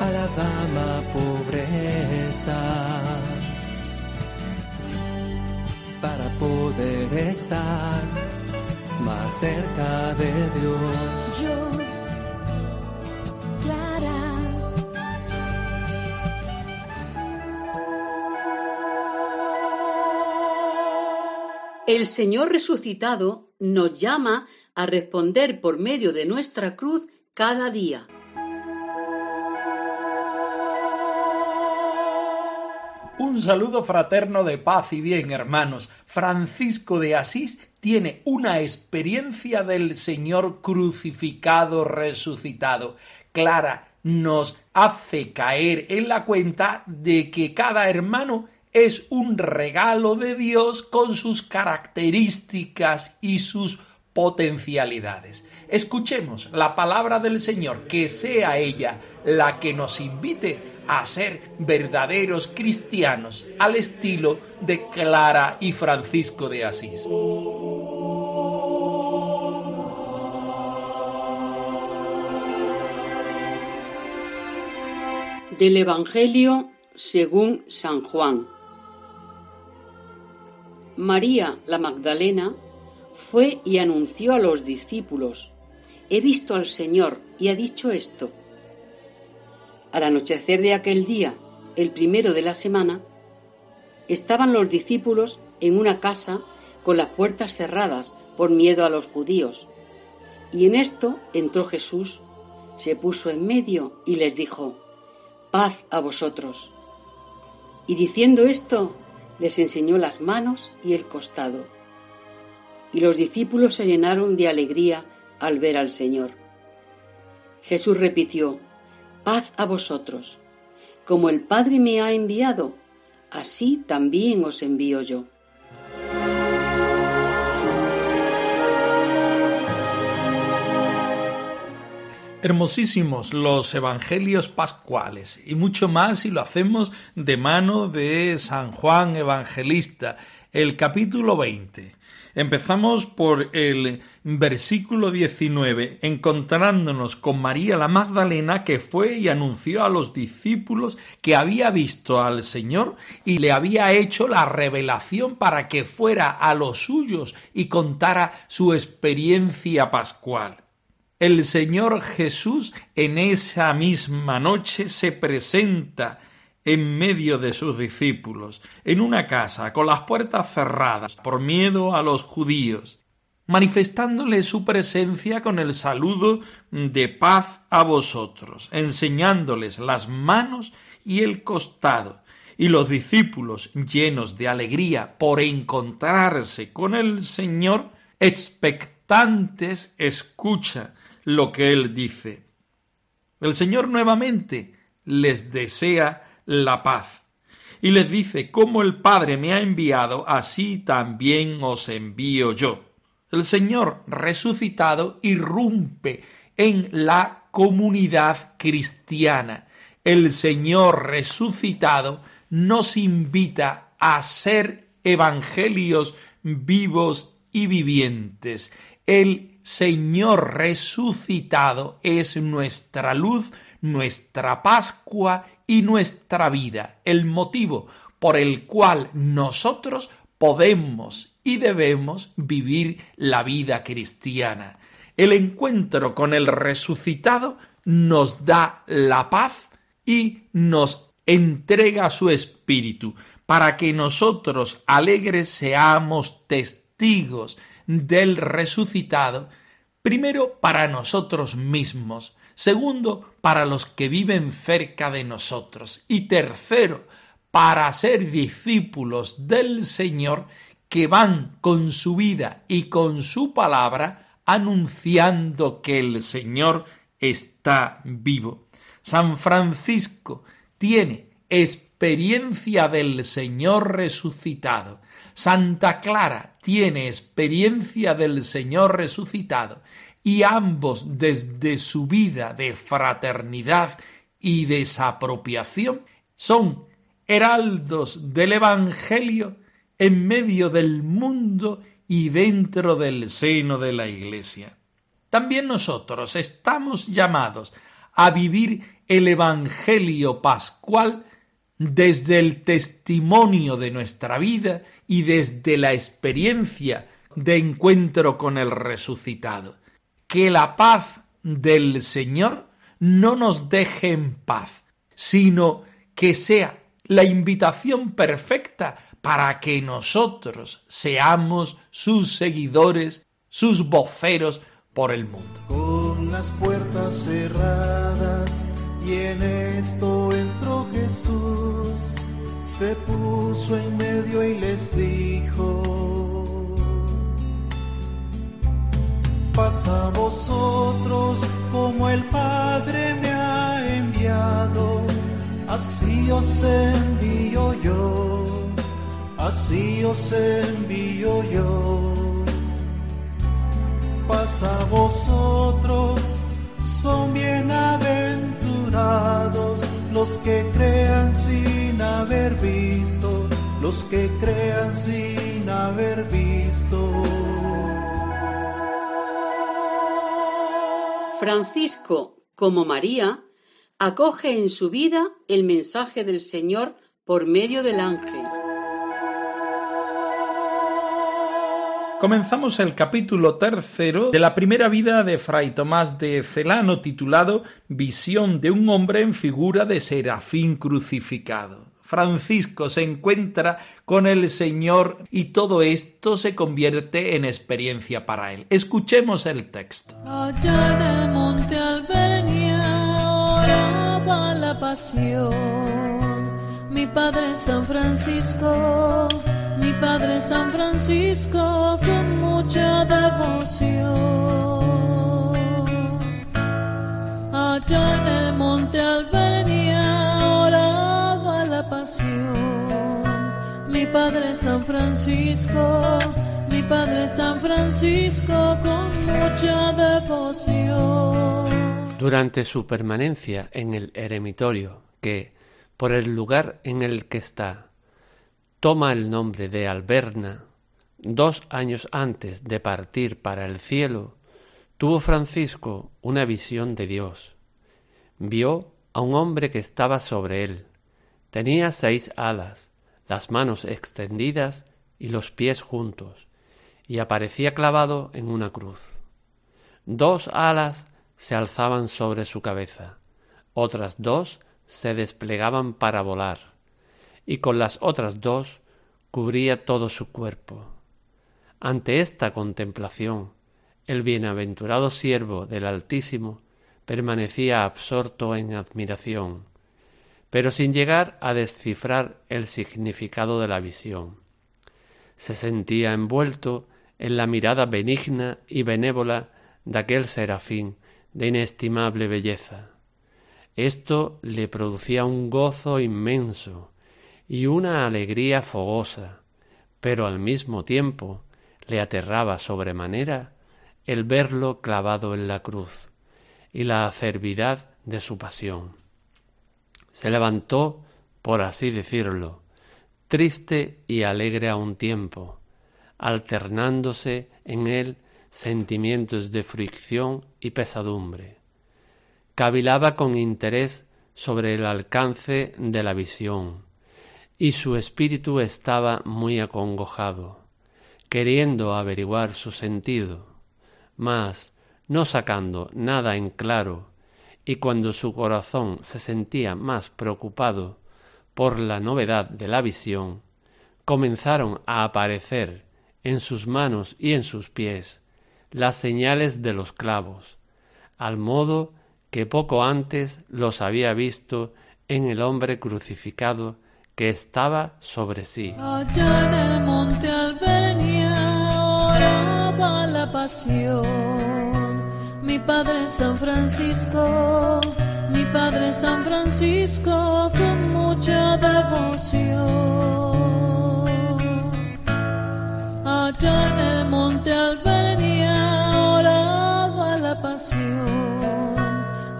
A la dama pobreza, para poder estar más cerca de Dios. Yo, Clara. El Señor resucitado nos llama a responder por medio de nuestra cruz cada día. Un saludo fraterno de paz y bien, hermanos. Francisco de Asís tiene una experiencia del Señor crucificado, resucitado. Clara nos hace caer en la cuenta de que cada hermano es un regalo de Dios con sus características y sus potencialidades. Escuchemos la palabra del Señor, que sea ella la que nos invite a ser verdaderos cristianos al estilo de Clara y Francisco de Asís. Del Evangelio según San Juan. María la Magdalena fue y anunció a los discípulos, he visto al Señor y ha dicho esto. Al anochecer de aquel día, el primero de la semana, estaban los discípulos en una casa con las puertas cerradas por miedo a los judíos. Y en esto entró Jesús, se puso en medio y les dijo, paz a vosotros. Y diciendo esto, les enseñó las manos y el costado. Y los discípulos se llenaron de alegría al ver al Señor. Jesús repitió, paz a vosotros. Como el Padre me ha enviado, así también os envío yo. Hermosísimos los evangelios pascuales y mucho más si lo hacemos de mano de San Juan Evangelista, el capítulo 20. Empezamos por el versículo 19, encontrándonos con María la Magdalena que fue y anunció a los discípulos que había visto al Señor y le había hecho la revelación para que fuera a los suyos y contara su experiencia pascual. El Señor Jesús en esa misma noche se presenta en medio de sus discípulos, en una casa con las puertas cerradas por miedo a los judíos, manifestándole su presencia con el saludo de paz a vosotros, enseñándoles las manos y el costado, y los discípulos, llenos de alegría por encontrarse con el Señor, expectantes, escucha lo que Él dice. El Señor nuevamente les desea la paz y les dice, como el Padre me ha enviado, así también os envío yo. El Señor resucitado irrumpe en la comunidad cristiana. El Señor resucitado nos invita a ser evangelios vivos y vivientes. El Señor resucitado es nuestra luz, nuestra Pascua y nuestra vida, el motivo por el cual nosotros podemos y debemos vivir la vida cristiana. El encuentro con el resucitado nos da la paz y nos entrega su espíritu para que nosotros alegres seamos testigos del resucitado, primero para nosotros mismos, segundo para los que viven cerca de nosotros y tercero para ser discípulos del Señor que van con su vida y con su palabra anunciando que el Señor está vivo. San Francisco tiene experiencia del Señor resucitado. Santa Clara tiene experiencia del Señor resucitado y ambos desde su vida de fraternidad y desapropiación son heraldos del Evangelio en medio del mundo y dentro del seno de la Iglesia. También nosotros estamos llamados a vivir el Evangelio pascual desde el testimonio de nuestra vida y desde la experiencia de encuentro con el resucitado que la paz del Señor no nos deje en paz, sino que sea la invitación perfecta para que nosotros seamos sus seguidores, sus voceros por el mundo. Con las puertas cerradas y en esto entró Jesús, se puso en medio y les dijo, pasa vosotros como el Padre me ha enviado, así os envío yo, así os envío yo. Pasa vosotros, son los que crean sin haber visto, los que crean sin haber visto. Francisco, como María, acoge en su vida el mensaje del Señor por medio del ángel. Comenzamos el capítulo tercero de la primera vida de Fray Tomás de Celano titulado Visión de un hombre en figura de serafín crucificado. Francisco se encuentra con el Señor y todo esto se convierte en experiencia para él. Escuchemos el texto. Allá el monte oraba la pasión. Mi padre San Francisco, padre San Francisco con mucha devoción. Allá en el monte Albernia mi Padre San Francisco, mi Padre San Francisco con mucha devoción. Durante su permanencia en el eremitorio, que, por el lugar en el que está, toma el nombre de Alberna, dos años antes de partir para el cielo, tuvo Francisco una visión de Dios. Vio a un hombre que estaba sobre él, Tenía seis alas, las manos extendidas y los pies juntos, y aparecía clavado en una cruz. Dos alas se alzaban sobre su cabeza, otras dos se desplegaban para volar, y con las otras dos cubría todo su cuerpo. Ante esta contemplación, el bienaventurado siervo del Altísimo permanecía absorto en admiración, pero sin llegar a descifrar el significado de la visión. Se sentía envuelto en la mirada benigna y benévola de aquel serafín de inestimable belleza. Esto le producía un gozo inmenso y una alegría fogosa, pero al mismo tiempo le aterraba sobremanera el verlo clavado en la cruz y la acervidad de su pasión se levantó, por así decirlo, triste y alegre a un tiempo, alternándose en él sentimientos de fricción y pesadumbre. Cavilaba con interés sobre el alcance de la visión, y su espíritu estaba muy acongojado, queriendo averiguar su sentido, mas no sacando nada en claro y cuando su corazón se sentía más preocupado por la novedad de la visión, comenzaron a aparecer en sus manos y en sus pies las señales de los clavos, al modo que poco antes los había visto en el hombre crucificado que estaba sobre sí. Allá en el monte la pasión mi Padre San Francisco, mi Padre San Francisco con mucha devoción. Allá en el monte Albernia oraba la pasión.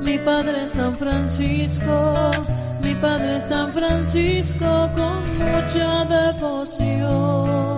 Mi padre San Francisco, padre San Francisco con mucha devoción.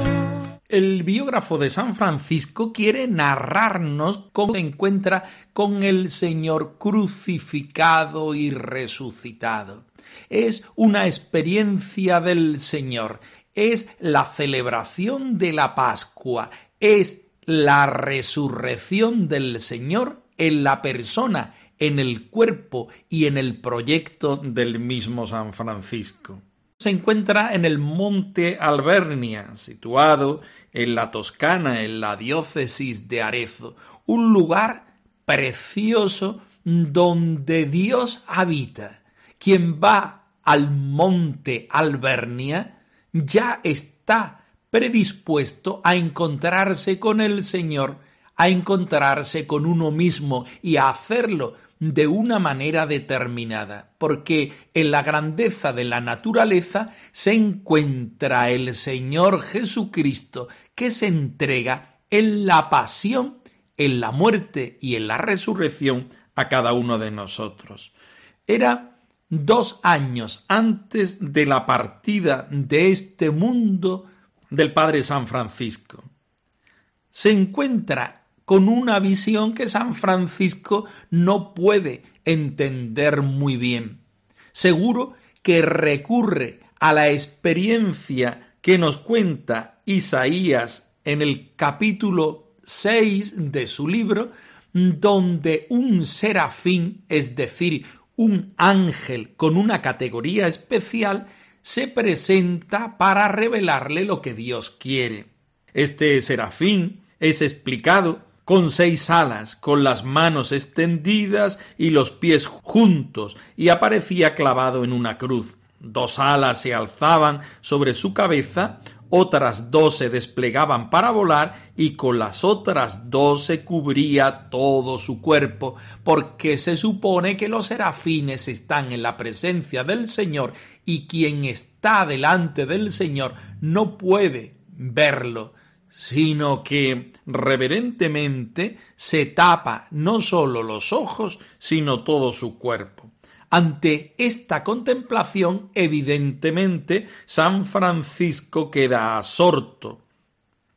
El biógrafo de San Francisco quiere narrarnos cómo se encuentra con el Señor crucificado y resucitado. Es una experiencia del Señor, es la celebración de la Pascua, es la resurrección del Señor en la persona, en el cuerpo y en el proyecto del mismo San Francisco se encuentra en el monte Albernia, situado en la Toscana, en la diócesis de Arezzo, un lugar precioso donde Dios habita. Quien va al monte Albernia ya está predispuesto a encontrarse con el Señor, a encontrarse con uno mismo y a hacerlo de una manera determinada, porque en la grandeza de la naturaleza se encuentra el Señor Jesucristo que se entrega en la pasión, en la muerte y en la resurrección a cada uno de nosotros. Era dos años antes de la partida de este mundo del Padre San Francisco. Se encuentra con una visión que San Francisco no puede entender muy bien. Seguro que recurre a la experiencia que nos cuenta Isaías en el capítulo 6 de su libro, donde un serafín, es decir, un ángel con una categoría especial, se presenta para revelarle lo que Dios quiere. Este serafín es explicado con seis alas, con las manos extendidas y los pies juntos, y aparecía clavado en una cruz. Dos alas se alzaban sobre su cabeza, otras dos se desplegaban para volar y con las otras dos se cubría todo su cuerpo, porque se supone que los serafines están en la presencia del Señor y quien está delante del Señor no puede verlo, sino que reverentemente se tapa no sólo los ojos, sino todo su cuerpo. Ante esta contemplación, evidentemente, San Francisco queda absorto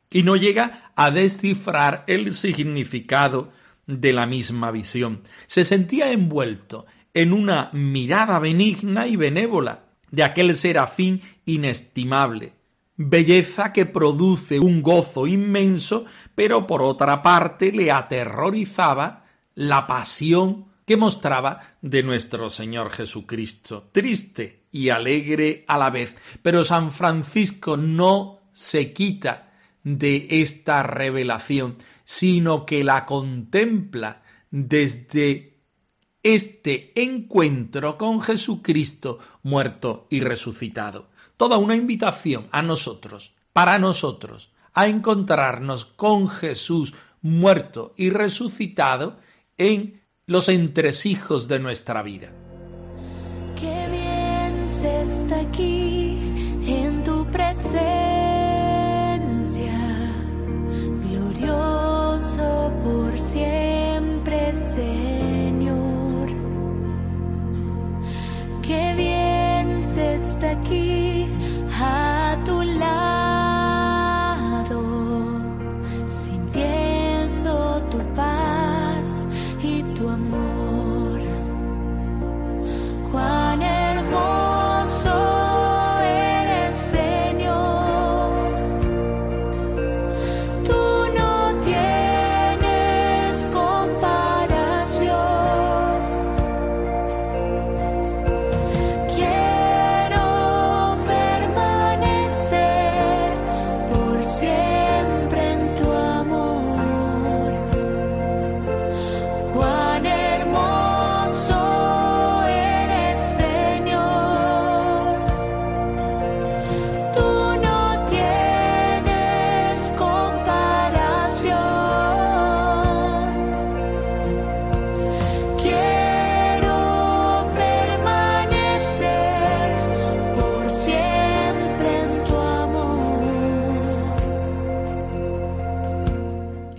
y no llega a descifrar el significado de la misma visión. Se sentía envuelto en una mirada benigna y benévola de aquel serafín inestimable, belleza que produce un gozo inmenso, pero por otra parte le aterrorizaba la pasión que mostraba de nuestro Señor Jesucristo, triste y alegre a la vez. Pero San Francisco no se quita de esta revelación, sino que la contempla desde este encuentro con Jesucristo muerto y resucitado toda una invitación a nosotros, para nosotros, a encontrarnos con Jesús muerto y resucitado en los entresijos de nuestra vida. Qué bien se está aquí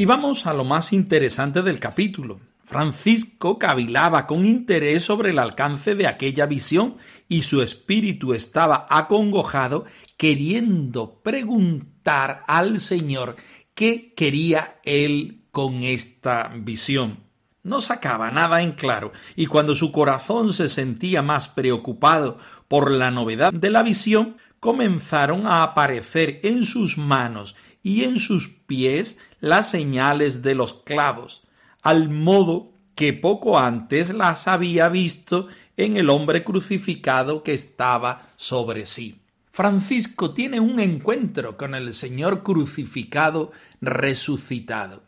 Y vamos a lo más interesante del capítulo. Francisco cavilaba con interés sobre el alcance de aquella visión y su espíritu estaba acongojado queriendo preguntar al Señor qué quería él con esta visión. No sacaba nada en claro, y cuando su corazón se sentía más preocupado por la novedad de la visión, comenzaron a aparecer en sus manos y en sus pies las señales de los clavos, al modo que poco antes las había visto en el hombre crucificado que estaba sobre sí. Francisco tiene un encuentro con el Señor crucificado resucitado.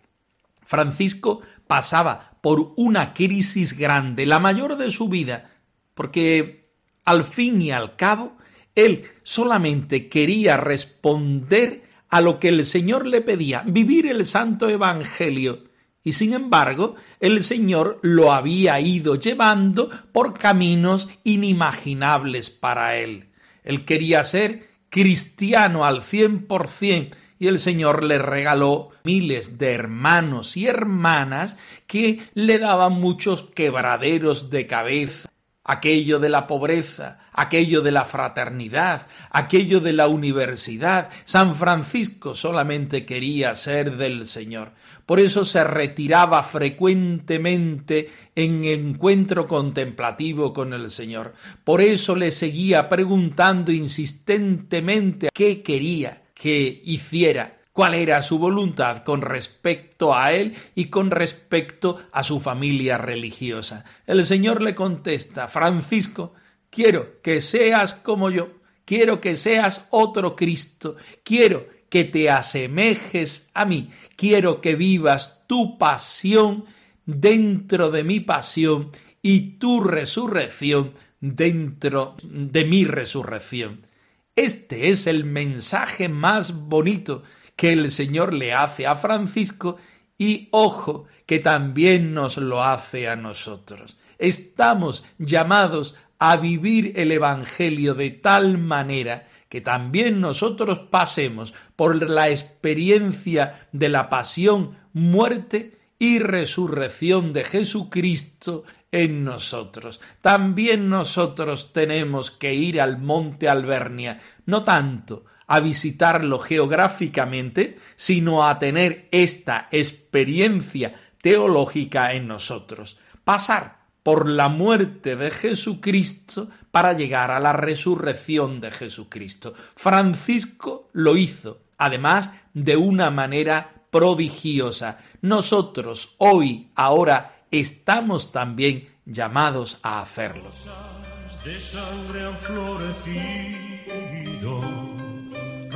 Francisco pasaba por una crisis grande, la mayor de su vida, porque al fin y al cabo él solamente quería responder a lo que el Señor le pedía, vivir el santo evangelio. Y sin embargo, el Señor lo había ido llevando por caminos inimaginables para él. Él quería ser cristiano al cien por cien y el Señor le regaló miles de hermanos y hermanas que le daban muchos quebraderos de cabeza aquello de la pobreza, aquello de la fraternidad, aquello de la universidad. San Francisco solamente quería ser del Señor. Por eso se retiraba frecuentemente en encuentro contemplativo con el Señor. Por eso le seguía preguntando insistentemente qué quería que hiciera cuál era su voluntad con respecto a él y con respecto a su familia religiosa. El Señor le contesta, Francisco, quiero que seas como yo, quiero que seas otro Cristo, quiero que te asemejes a mí, quiero que vivas tu pasión dentro de mi pasión y tu resurrección dentro de mi resurrección. Este es el mensaje más bonito que el Señor le hace a Francisco y ojo que también nos lo hace a nosotros. Estamos llamados a vivir el Evangelio de tal manera que también nosotros pasemos por la experiencia de la pasión, muerte y resurrección de Jesucristo en nosotros. También nosotros tenemos que ir al monte Albernia, no tanto a visitarlo geográficamente, sino a tener esta experiencia teológica en nosotros. Pasar por la muerte de Jesucristo para llegar a la resurrección de Jesucristo. Francisco lo hizo, además de una manera prodigiosa. Nosotros hoy, ahora, estamos también llamados a hacerlo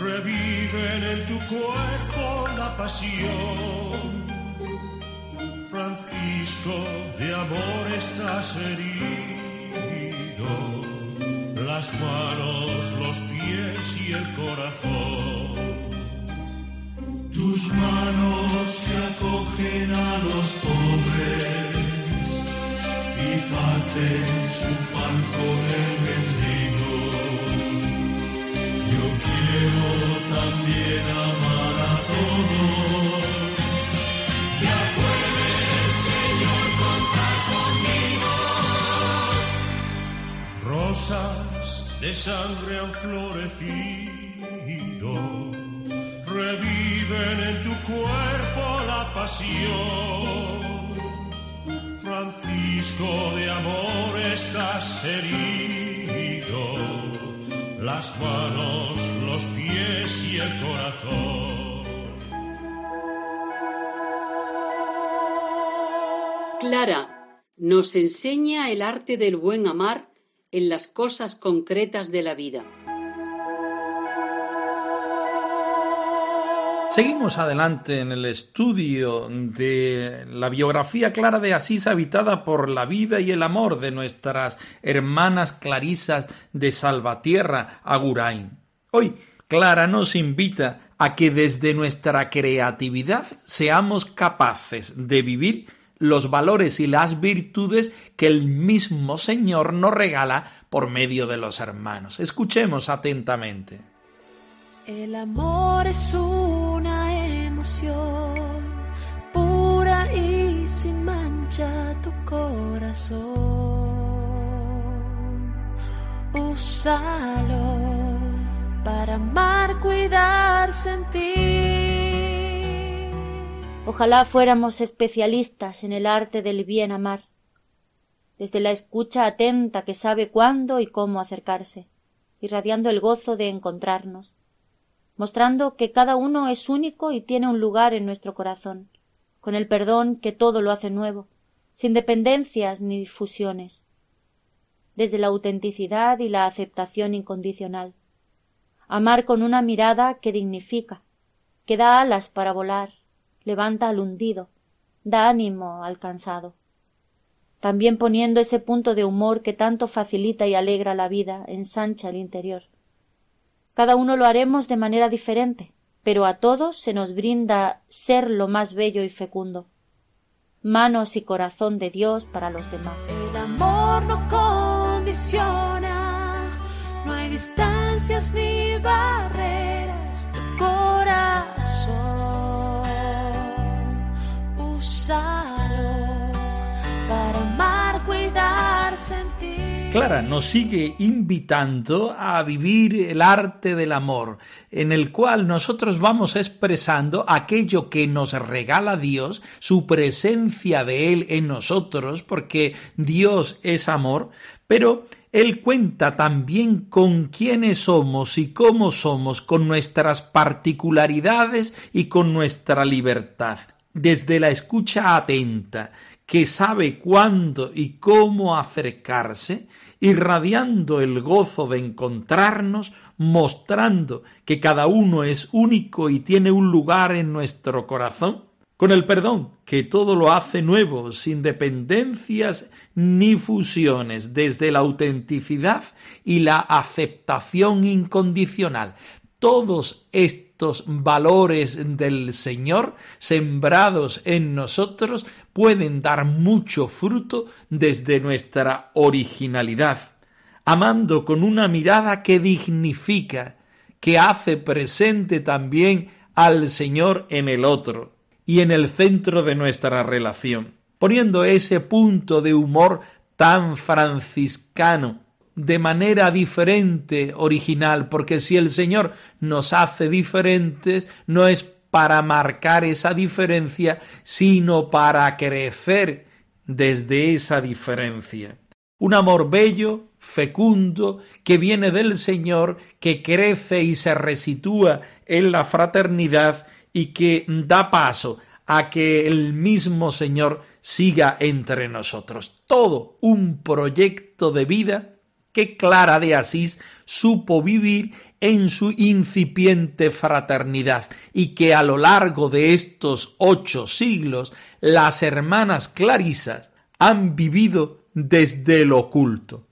reviven en tu cuerpo la pasión. Francisco, de amor estás herido, las manos, los pies y el corazón. Tus manos que acogen a los pobres y parten su pan con el mendigo. También amar a todos. Ya puedes, Señor, contar conmigo. Rosas de sangre han florecido, reviven en tu cuerpo la pasión. Francisco de amor estás herido las manos, los pies y el corazón. Clara nos enseña el arte del buen amar en las cosas concretas de la vida. Seguimos adelante en el estudio de la biografía clara de Asís habitada por la vida y el amor de nuestras hermanas clarisas de Salvatierra, Agurain. Hoy Clara nos invita a que desde nuestra creatividad seamos capaces de vivir los valores y las virtudes que el mismo Señor nos regala por medio de los hermanos. Escuchemos atentamente. El amor es emoción y sin mancha tu corazón. Úsalo para amar, cuidar, sentir. Ojalá fuéramos especialistas en el arte del bien amar, desde la escucha atenta que sabe cuándo y cómo acercarse, irradiando el gozo de encontrarnos, mostrando que cada uno es único y tiene un lugar en nuestro corazón, con el perdón que todo lo hace nuevo, sin dependencias ni difusiones, desde la autenticidad y la aceptación incondicional. Amar con una mirada que dignifica, que da alas para volar, levanta al hundido, da ánimo al cansado. También poniendo ese punto de humor que tanto facilita y alegra la vida, ensancha el interior cada uno lo haremos de manera diferente, pero a todos se nos brinda ser lo más bello y fecundo, manos y corazón de Dios para los demás. El amor no condiciona, no hay distancias ni barreras, tu corazón, úsalo para amar, cuidar, sentir. Clara nos sigue invitando a vivir el arte del amor, en el cual nosotros vamos expresando aquello que nos regala Dios, su presencia de Él en nosotros, porque Dios es amor, pero Él cuenta también con quiénes somos y cómo somos, con nuestras particularidades y con nuestra libertad. Desde la escucha atenta, que sabe cuándo y cómo acercarse, irradiando el gozo de encontrarnos, mostrando que cada uno es único y tiene un lugar en nuestro corazón, con el perdón que todo lo hace nuevo, sin dependencias ni fusiones, desde la autenticidad y la aceptación incondicional. Todos estos valores del Señor sembrados en nosotros pueden dar mucho fruto desde nuestra originalidad, amando con una mirada que dignifica, que hace presente también al Señor en el otro y en el centro de nuestra relación, poniendo ese punto de humor tan franciscano de manera diferente, original, porque si el Señor nos hace diferentes, no es para marcar esa diferencia, sino para crecer desde esa diferencia. Un amor bello, fecundo, que viene del Señor, que crece y se resitúa en la fraternidad y que da paso a que el mismo Señor siga entre nosotros. Todo un proyecto de vida que Clara de Asís supo vivir en su incipiente fraternidad y que a lo largo de estos ocho siglos las hermanas clarisas han vivido desde el oculto.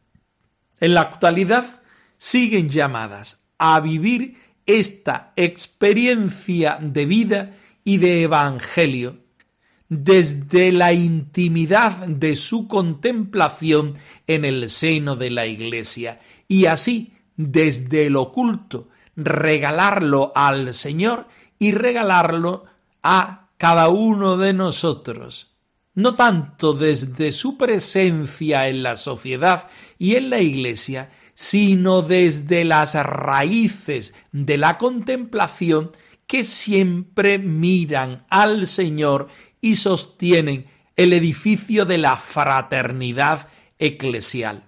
En la actualidad siguen llamadas a vivir esta experiencia de vida y de evangelio desde la intimidad de su contemplación en el seno de la Iglesia. Y así desde el oculto regalarlo al Señor y regalarlo a cada uno de nosotros, no tanto desde su presencia en la sociedad y en la Iglesia, sino desde las raíces de la contemplación que siempre miran al Señor y sostienen el edificio de la fraternidad eclesial.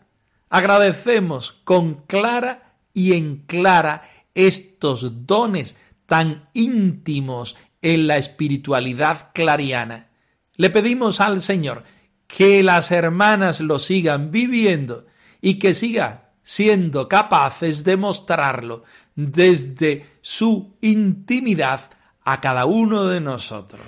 Agradecemos con clara y en clara estos dones tan íntimos en la espiritualidad clariana. Le pedimos al Señor que las hermanas lo sigan viviendo y que sigan siendo capaces de mostrarlo desde su intimidad a cada uno de nosotros.